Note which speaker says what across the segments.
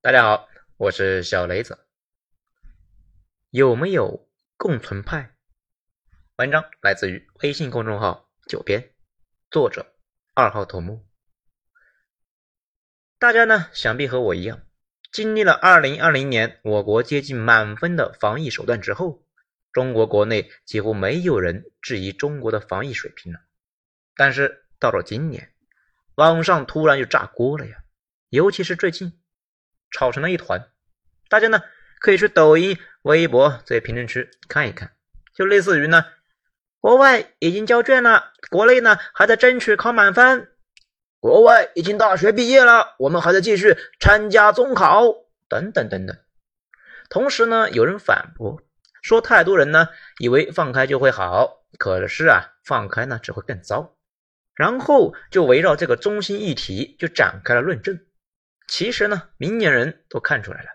Speaker 1: 大家好，我是小雷子。有没有共存派？文章来自于微信公众号“九编”，作者二号头目。大家呢，想必和我一样，经历了二零二零年我国接近满分的防疫手段之后，中国国内几乎没有人质疑中国的防疫水平了。但是到了今年，网上突然就炸锅了呀！尤其是最近。吵成了一团，大家呢可以去抖音、微博这些评论区看一看，就类似于呢，国外已经交卷了，国内呢还在争取考满分，国外已经大学毕业了，我们还在继续参加中考，等等等等。同时呢，有人反驳说，太多人呢以为放开就会好，可是啊，放开呢只会更糟，然后就围绕这个中心议题就展开了论证。其实呢，明眼人都看出来了，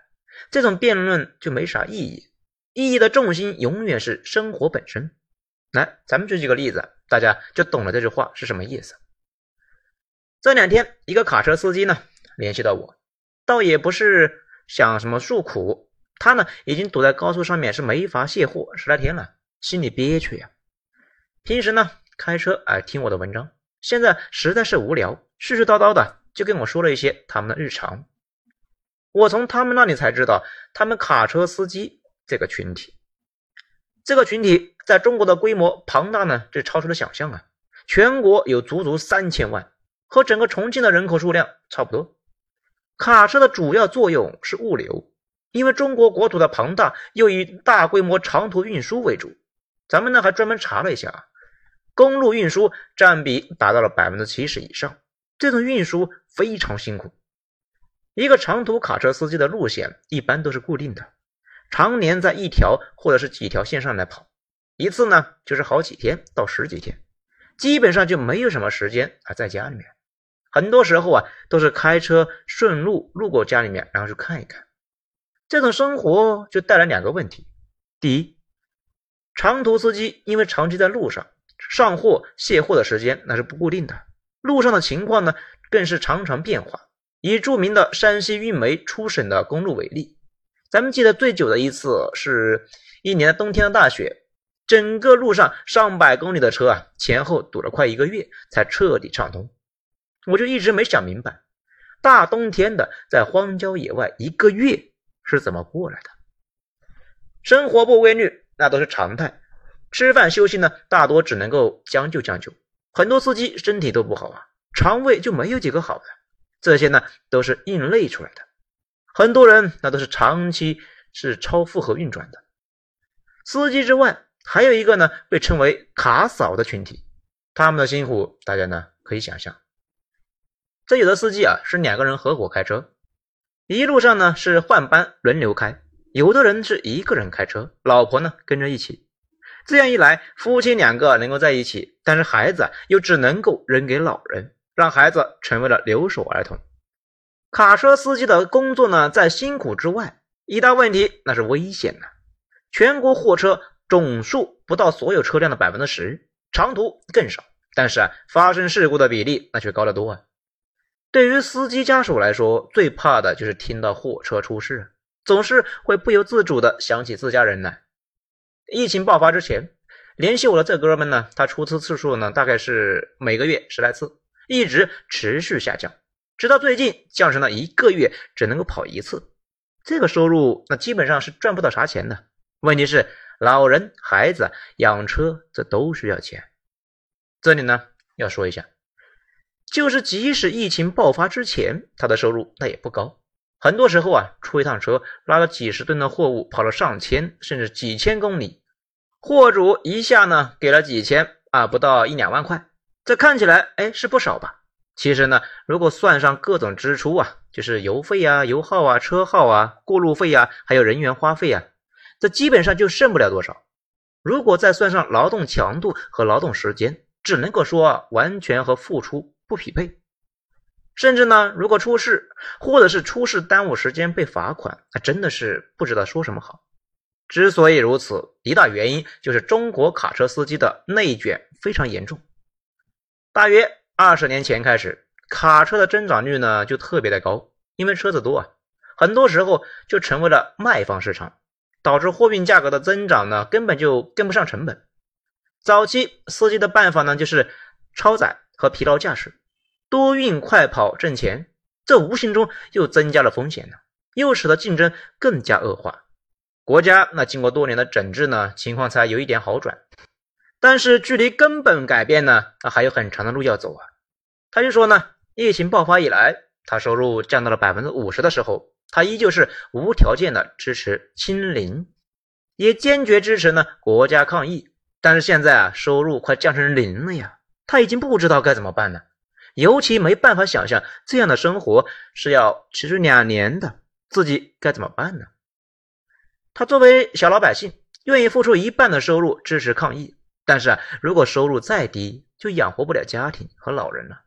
Speaker 1: 这种辩论就没啥意义，意义的重心永远是生活本身。来，咱们举几个例子，大家就懂了这句话是什么意思。这两天，一个卡车司机呢联系到我，倒也不是想什么诉苦，他呢已经堵在高速上面是没法卸货十来天了，心里憋屈呀。平时呢开车哎听我的文章，现在实在是无聊，絮絮叨叨的。就跟我说了一些他们的日常，我从他们那里才知道，他们卡车司机这个群体，这个群体在中国的规模庞大呢，这超出了想象啊！全国有足足三千万，和整个重庆的人口数量差不多。卡车的主要作用是物流，因为中国国土的庞大，又以大规模长途运输为主。咱们呢还专门查了一下啊，公路运输占比达到了百分之七十以上。这种运输非常辛苦，一个长途卡车司机的路线一般都是固定的，常年在一条或者是几条线上来跑，一次呢就是好几天到十几天，基本上就没有什么时间啊在家里面，很多时候啊都是开车顺路路过家里面，然后去看一看。这种生活就带来两个问题：第一，长途司机因为长期在路上上货卸货的时间那是不固定的。路上的情况呢，更是常常变化。以著名的山西运煤出省的公路为例，咱们记得最久的一次是一年冬天的大雪，整个路上上百公里的车啊，前后堵了快一个月才彻底畅通。我就一直没想明白，大冬天的在荒郊野外一个月是怎么过来的。生活不规律那都是常态，吃饭休息呢，大多只能够将就将就。很多司机身体都不好啊，肠胃就没有几个好的，这些呢都是硬累出来的。很多人那都是长期是超负荷运转的。司机之外，还有一个呢被称为卡嫂的群体，他们的辛苦大家呢可以想象。这有的司机啊是两个人合伙开车，一路上呢是换班轮流开，有的人是一个人开车，老婆呢跟着一起。这样一来，夫妻两个能够在一起，但是孩子又只能够扔给老人，让孩子成为了留守儿童。卡车司机的工作呢，在辛苦之外，一大问题那是危险的。全国货车总数不到所有车辆的百分之十，长途更少，但是啊，发生事故的比例那却高得多啊。对于司机家属来说，最怕的就是听到货车出事，总是会不由自主的想起自家人来。疫情爆发之前，联系我的这哥们呢，他出车次数呢，大概是每个月十来次，一直持续下降，直到最近降成了一个月只能够跑一次。这个收入那基本上是赚不到啥钱的。问题是老人、孩子养车这都需要钱。这里呢要说一下，就是即使疫情爆发之前，他的收入那也不高。很多时候啊，出一趟车拉了几十吨的货物，跑了上千甚至几千公里，货主一下呢给了几千啊，不到一两万块，这看起来哎是不少吧？其实呢，如果算上各种支出啊，就是油费啊、油耗啊、车耗啊、过路费啊，还有人员花费啊，这基本上就剩不了多少。如果再算上劳动强度和劳动时间，只能够说完全和付出不匹配。甚至呢，如果出事，或者是出事耽误时间被罚款，那真的是不知道说什么好。之所以如此，一大原因就是中国卡车司机的内卷非常严重。大约二十年前开始，卡车的增长率呢就特别的高，因为车子多啊，很多时候就成为了卖方市场，导致货运价格的增长呢，根本就跟不上成本。早期司机的办法呢，就是超载和疲劳驾驶，多运快跑挣钱，这无形中又增加了风险呢，又使得竞争更加恶化。国家那经过多年的整治呢，情况才有一点好转。但是距离根本改变呢，那还有很长的路要走啊。他就说呢，疫情爆发以来，他收入降到了百分之五十的时候，他依旧是无条件的支持清零，也坚决支持呢国家抗疫。但是现在啊，收入快降成零了呀，他已经不知道该怎么办了。尤其没办法想象这样的生活是要持续两年的，自己该怎么办呢？他作为小老百姓，愿意付出一半的收入支持抗疫。但是啊，如果收入再低，就养活不了家庭和老人了。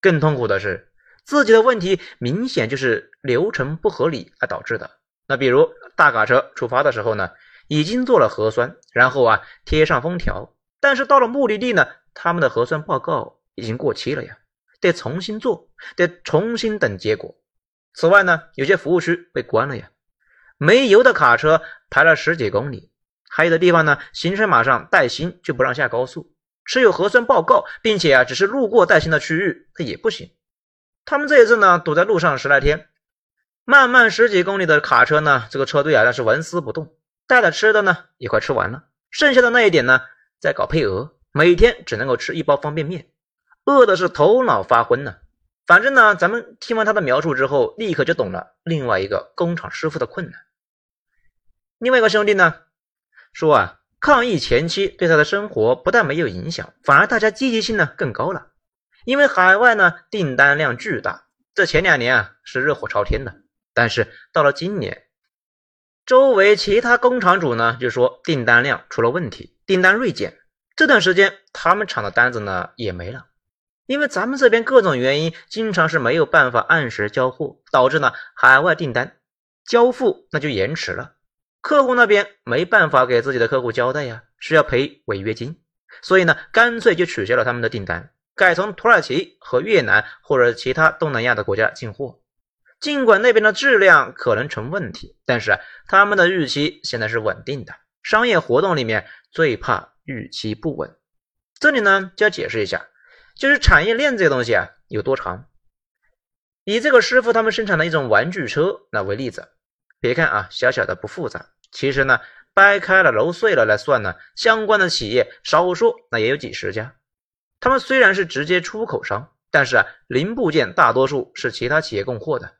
Speaker 1: 更痛苦的是，自己的问题明显就是流程不合理而导致的。那比如大卡车出发的时候呢，已经做了核酸，然后啊贴上封条，但是到了目的地呢，他们的核酸报告已经过期了呀，得重新做，得重新等结果。此外呢，有些服务区被关了呀，没油的卡车排了十几公里。还有的地方呢，行程码上带星就不让下高速，持有核酸报告，并且啊只是路过带星的区域，它也不行。他们这一次呢，堵在路上十来天，漫漫十几公里的卡车呢，这个车队啊那是纹丝不动，带的吃的呢也快吃完了，剩下的那一点呢在搞配额，每天只能够吃一包方便面，饿的是头脑发昏呢。反正呢，咱们听完他的描述之后，立刻就懂了另外一个工厂师傅的困难。另外一个兄弟呢。说啊，抗疫前期对他的生活不但没有影响，反而大家积极性呢更高了。因为海外呢订单量巨大，这前两年啊是热火朝天的。但是到了今年，周围其他工厂主呢就说订单量出了问题，订单锐减。这段时间他们厂的单子呢也没了，因为咱们这边各种原因，经常是没有办法按时交货，导致呢海外订单交付那就延迟了。客户那边没办法给自己的客户交代呀，是要赔违约金，所以呢，干脆就取消了他们的订单，改从土耳其和越南或者其他东南亚的国家进货。尽管那边的质量可能成问题，但是他们的预期现在是稳定的。商业活动里面最怕预期不稳。这里呢就要解释一下，就是产业链这个东西啊有多长。以这个师傅他们生产的一种玩具车那为例子。别看啊，小小的不复杂，其实呢，掰开了揉碎了来算呢，相关的企业少说那也有几十家。他们虽然是直接出口商，但是啊，零部件大多数是其他企业供货的，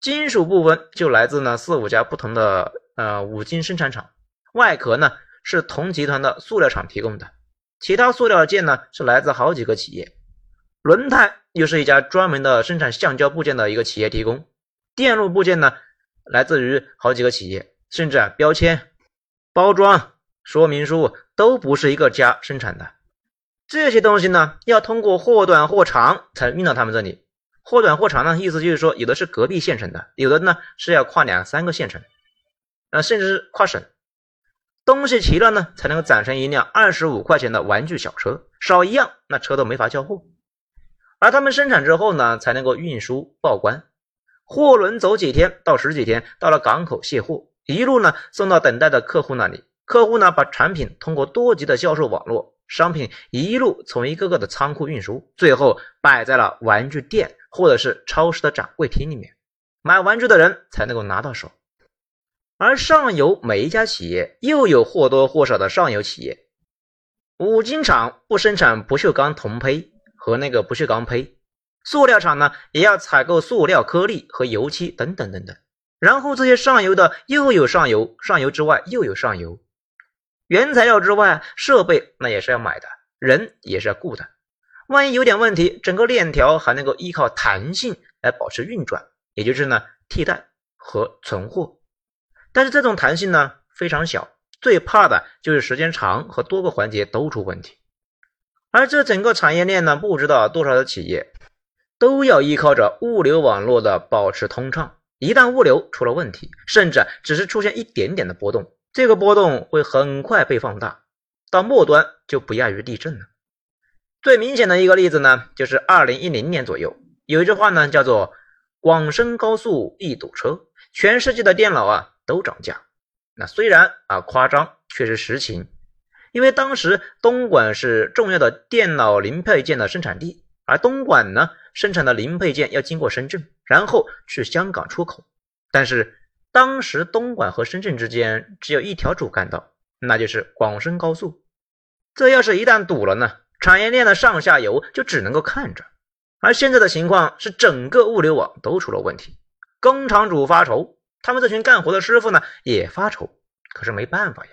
Speaker 1: 金属部分就来自呢四五家不同的呃五金生产厂，外壳呢是同集团的塑料厂提供的，其他塑料件呢是来自好几个企业，轮胎又是一家专门的生产橡胶部件的一个企业提供，电路部件呢。来自于好几个企业，甚至啊，标签、包装、说明书都不是一个家生产的。这些东西呢，要通过货短货长才运到他们这里。货短货长呢，意思就是说，有的是隔壁县城的，有的呢是要跨两三个县城，啊，甚至是跨省。东西齐了呢，才能够攒成一辆二十五块钱的玩具小车，少一样，那车都没法交货。而他们生产之后呢，才能够运输报关。货轮走几天到十几天，到了港口卸货，一路呢送到等待的客户那里。客户呢把产品通过多级的销售网络，商品一路从一个个的仓库运输，最后摆在了玩具店或者是超市的展柜厅里面，买玩具的人才能够拿到手。而上游每一家企业又有或多或少的上游企业，五金厂不生产不锈钢铜胚和那个不锈钢胚。塑料厂呢，也要采购塑料颗粒和油漆等等等等。然后这些上游的又有上游，上游之外又有上游。原材料之外，设备那也是要买的，人也是要雇的。万一有点问题，整个链条还能够依靠弹性来保持运转，也就是呢替代和存货。但是这种弹性呢非常小，最怕的就是时间长和多个环节都出问题。而这整个产业链呢，不知道多少的企业。都要依靠着物流网络的保持通畅。一旦物流出了问题，甚至只是出现一点点的波动，这个波动会很快被放大，到末端就不亚于地震了。最明显的一个例子呢，就是二零一零年左右，有一句话呢叫做广深高速一堵车，全世界的电脑啊都涨价。那虽然啊夸张，却是实情。因为当时东莞是重要的电脑零配件的生产地，而东莞呢生产的零配件要经过深圳，然后去香港出口。但是当时东莞和深圳之间只有一条主干道，那就是广深高速。这要是一旦堵了呢，产业链的上下游就只能够看着。而现在的情况是，整个物流网都出了问题，工厂主发愁，他们这群干活的师傅呢也发愁。可是没办法呀，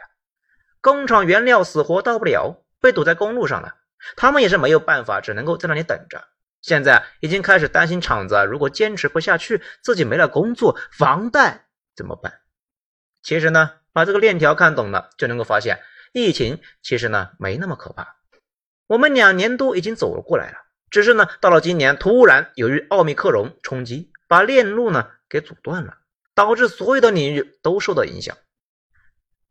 Speaker 1: 工厂原料死活到不了，被堵在公路上了，他们也是没有办法，只能够在那里等着。现在已经开始担心厂子如果坚持不下去，自己没了工作，房贷怎么办？其实呢，把这个链条看懂了，就能够发现，疫情其实呢没那么可怕，我们两年多已经走了过来了。只是呢，到了今年，突然由于奥密克戎冲击，把链路呢给阻断了，导致所有的领域都受到影响。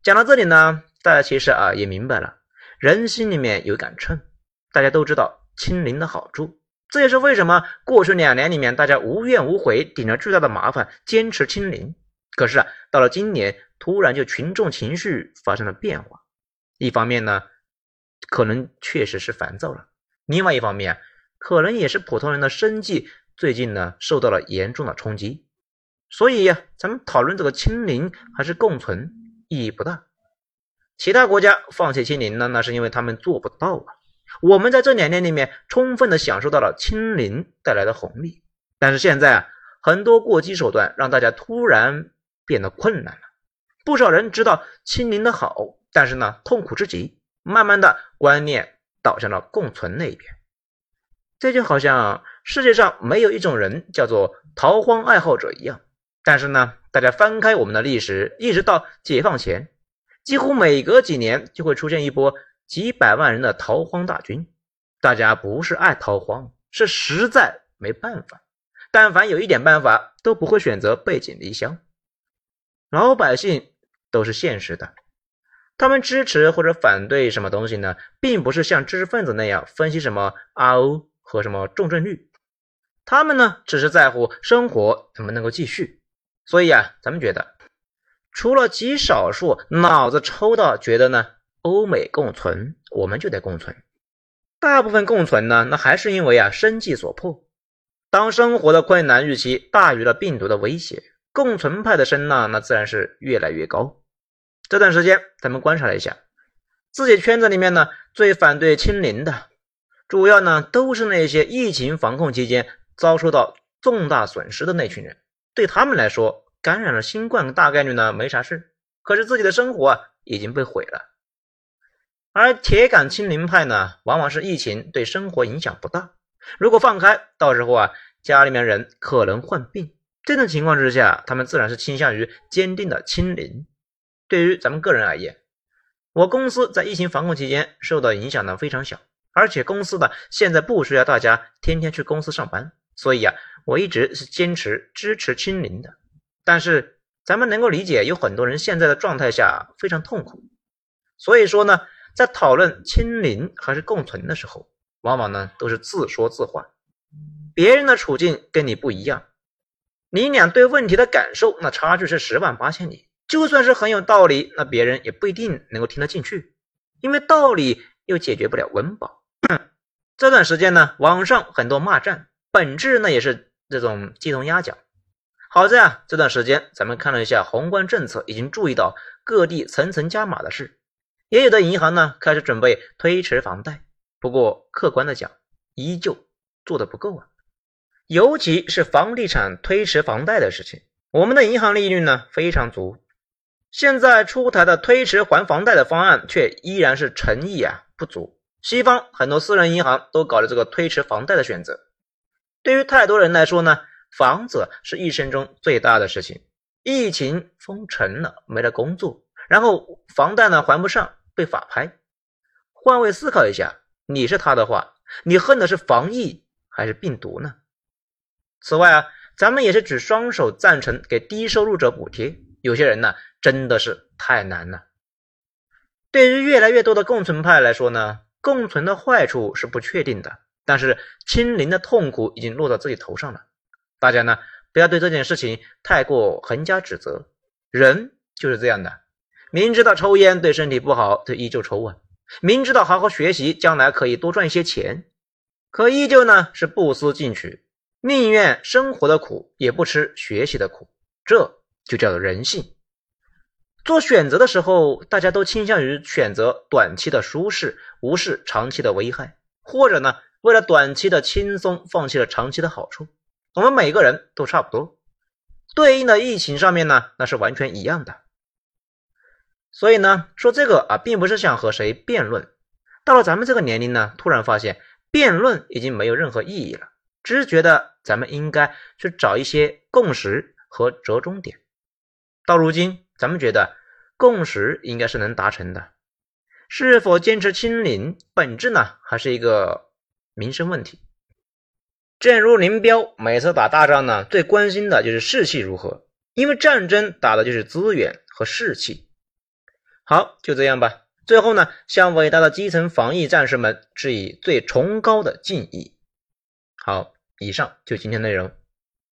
Speaker 1: 讲到这里呢，大家其实啊也明白了，人心里面有杆秤，大家都知道清零的好处，这也是为什么过去两年里面大家无怨无悔，顶着巨大的麻烦坚持清零。可是啊，到了今年，突然就群众情绪发生了变化，一方面呢，可能确实是烦躁了，另外一方面。可能也是普通人的生计最近呢受到了严重的冲击，所以呀，咱们讨论这个清零还是共存意义不大。其他国家放弃清零呢，那是因为他们做不到啊。我们在这两年里面充分的享受到了清零带来的红利，但是现在啊，很多过激手段让大家突然变得困难了。不少人知道清零的好，但是呢，痛苦之极，慢慢的观念倒向了共存那一边。这就好像世界上没有一种人叫做逃荒爱好者一样，但是呢，大家翻开我们的历史，一直到解放前，几乎每隔几年就会出现一波几百万人的逃荒大军。大家不是爱逃荒，是实在没办法。但凡有一点办法，都不会选择背井离乡。老百姓都是现实的，他们支持或者反对什么东西呢？并不是像知识分子那样分析什么 RO。和什么重症率，他们呢只是在乎生活怎么能够继续。所以啊，咱们觉得，除了极少数脑子抽到觉得呢，欧美共存，我们就得共存。大部分共存呢，那还是因为啊，生计所迫。当生活的困难预期大于了病毒的威胁，共存派的声浪那自然是越来越高。这段时间，咱们观察了一下，自己圈子里面呢，最反对清零的。主要呢都是那些疫情防控期间遭受到重大损失的那群人，对他们来说，感染了新冠大概率呢没啥事，可是自己的生活啊已经被毁了。而铁杆清零派呢，往往是疫情对生活影响不大，如果放开，到时候啊家里面人可能患病，这种情况之下，他们自然是倾向于坚定的清零。对于咱们个人而言，我公司在疫情防控期间受到影响呢非常小。而且公司呢，现在不需要大家天天去公司上班，所以啊，我一直是坚持支持清零的。但是咱们能够理解，有很多人现在的状态下非常痛苦，所以说呢，在讨论清零还是共存的时候，往往呢都是自说自话。别人的处境跟你不一样，你俩对问题的感受那差距是十万八千里。就算是很有道理，那别人也不一定能够听得进去，因为道理又解决不了温饱。这段时间呢，网上很多骂战，本质呢也是这种鸡同鸭讲。好在啊，这段时间咱们看了一下宏观政策，已经注意到各地层层加码的事，也有的银行呢开始准备推迟房贷。不过客观的讲，依旧做的不够啊，尤其是房地产推迟房贷的事情，我们的银行利率呢非常足，现在出台的推迟还房贷的方案却依然是诚意啊不足。西方很多私人银行都搞了这个推迟房贷的选择。对于太多人来说呢，房子是一生中最大的事情。疫情封城了，没了工作，然后房贷呢还不上，被法拍。换位思考一下，你是他的话，你恨的是防疫还是病毒呢？此外啊，咱们也是举双手赞成给低收入者补贴。有些人呢，真的是太难了。对于越来越多的共存派来说呢？共存的坏处是不确定的，但是清零的痛苦已经落到自己头上了。大家呢不要对这件事情太过横加指责。人就是这样的，明知道抽烟对身体不好，就依旧抽啊；明知道好好学习将来可以多赚一些钱，可依旧呢是不思进取，宁愿生活的苦也不吃学习的苦。这就叫做人性。做选择的时候，大家都倾向于选择短期的舒适，无视长期的危害，或者呢，为了短期的轻松，放弃了长期的好处。我们每个人都差不多，对应的疫情上面呢，那是完全一样的。所以呢，说这个啊，并不是想和谁辩论。到了咱们这个年龄呢，突然发现辩论已经没有任何意义了，只是觉得咱们应该去找一些共识和折中点。到如今，咱们觉得共识应该是能达成的。是否坚持清零，本质呢，还是一个民生问题。正如林彪每次打大仗呢，最关心的就是士气如何，因为战争打的就是资源和士气。好，就这样吧。最后呢，向伟大的基层防疫战士们致以最崇高的敬意。好，以上就今天内容。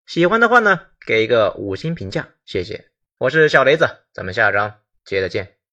Speaker 1: 喜欢的话呢，给一个五星评价，谢谢。我是小雷子，咱们下章接着见。